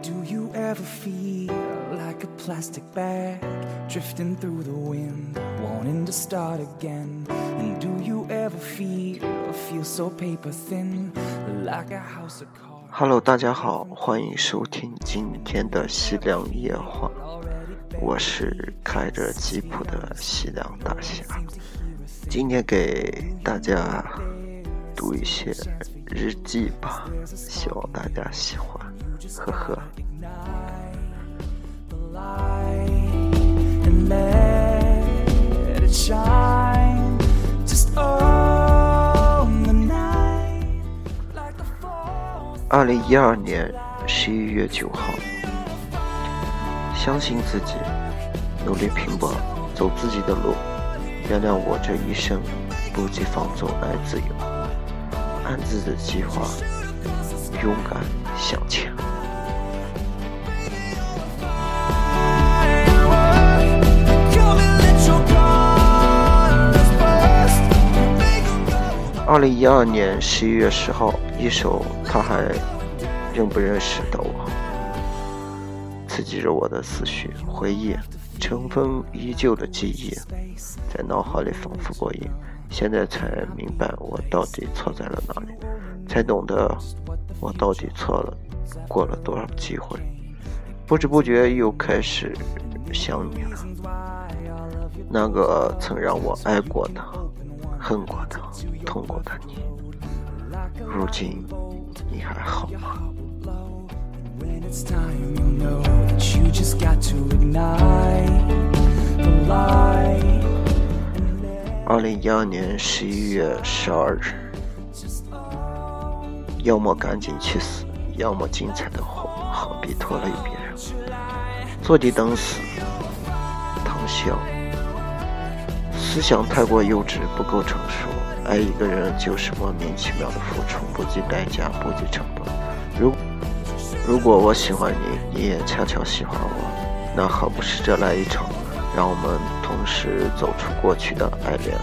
Do you ever feel like a plastic bag drifting through the wind, wanting to start again? And do you ever feel feel so paper thin, like a house of cards? Hello，大家好，欢迎收听今天的西凉夜话，我是开着吉普的西凉大侠。今天给大家读一些日记吧，希望大家喜欢，呵呵。二零一二年十一月九号，相信自己，努力拼搏，走自己的路，原谅我这一生不羁放纵爱自由，按自己的计划勇敢向前。Come and let your guns burst Make 'em go 二零一二年十一月十号，一首《他还认不认识的我》，刺激着我的思绪，回忆尘封已久的记忆，在脑海里反复过瘾。现在才明白我到底错在了哪里，才懂得我到底错了过了多少机会。不知不觉又开始想你了，那个曾让我爱过的、恨过的、痛过的你，如今你还好吗.二零一二年十一月十二日，要么赶紧去死，要么精彩的活，何必拖累别人？坐地等死，唐笑。思想太过幼稚，不够成熟。爱一个人就是莫名其妙的付出，不计代价，不计成本。如如果我喜欢你，你也恰巧喜欢我，那何不试着来一场，让我们同时走出过去的爱恋，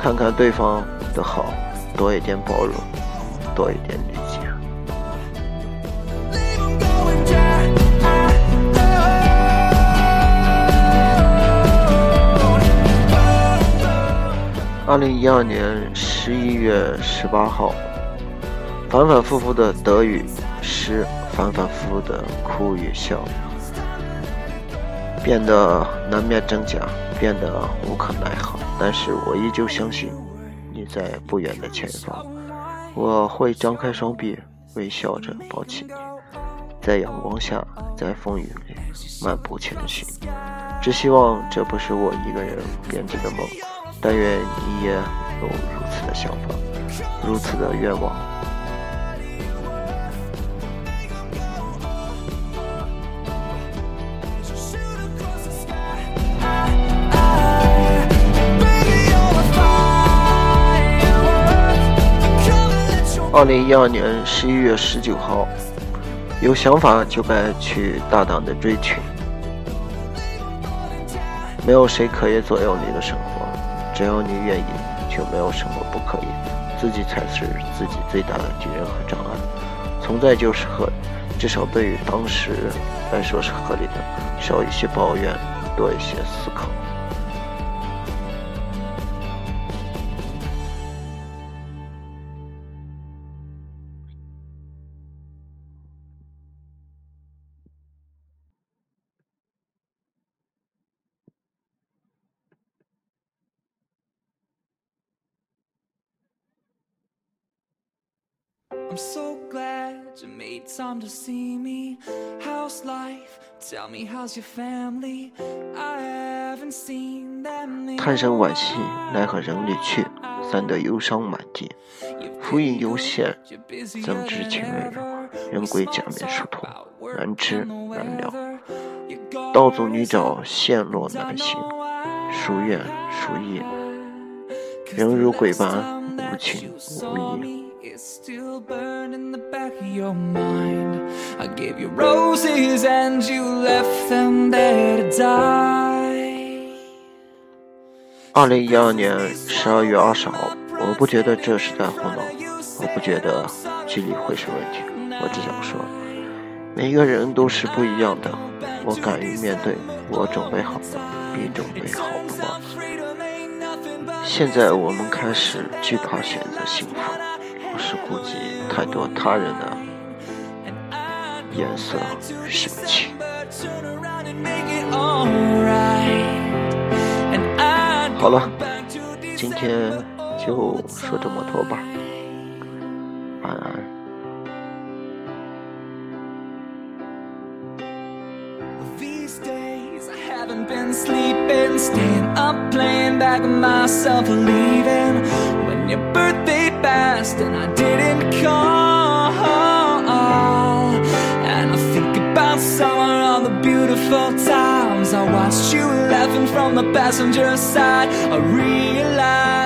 看看对方的好，多一点包容，多一点理解。Leave 'em going down. 二零一二年十一月十八号，反反复复的得与失，反反复复的哭与笑，变得难辨真假，变得无可奈何。但是我依旧相信，你在不远的前方，我会张开双臂，微笑着抱起你，在阳光下，在风雨里漫步前行。只希望这不是我一个人编织的梦，但愿你也有如此的想法，如此的愿望。二零一二年十一月十九号，有想法就该去大胆的追寻。没有谁可以左右你的生活，只要你愿意，就没有什么不可以。自己才是自己最大的敌人和障碍。存在就是合，至少对于当时来说是合理的。少一些抱怨，多一些思考。I'm so glad you made time to see me. How's life? Tell me how's your family? I haven't seen them. in 叹声惋惜，奈何人离去，散得忧伤满地。浮云游现，You're busier 怎知 than 情人 ever. 人 spoke 假面殊途 about，work 难知 and the 难料。weather. You got 道阻女 us 找，线落难行。know I 孰怨孰异？Cause 人如鬼般无情无义。It's still burned in the back of your mind. I gave you roses and you left them there to die. 二零一二年十二月二十号，我不觉得这是在胡闹，我不觉得距离会是问题，我只想说，每个人都是不一样的，我敢于面对，我准备好了，你准备好了吗？现在我们开始惧怕选择幸福，是顾及太多他人的颜色生气。好了，今天就说这么多吧，晚安。haven't been sleeping, staying up, playing back with myself, leaving when your birthday passed and I didn't call. And I think about summer, all the beautiful times I watched you laughing from the passenger side. I realized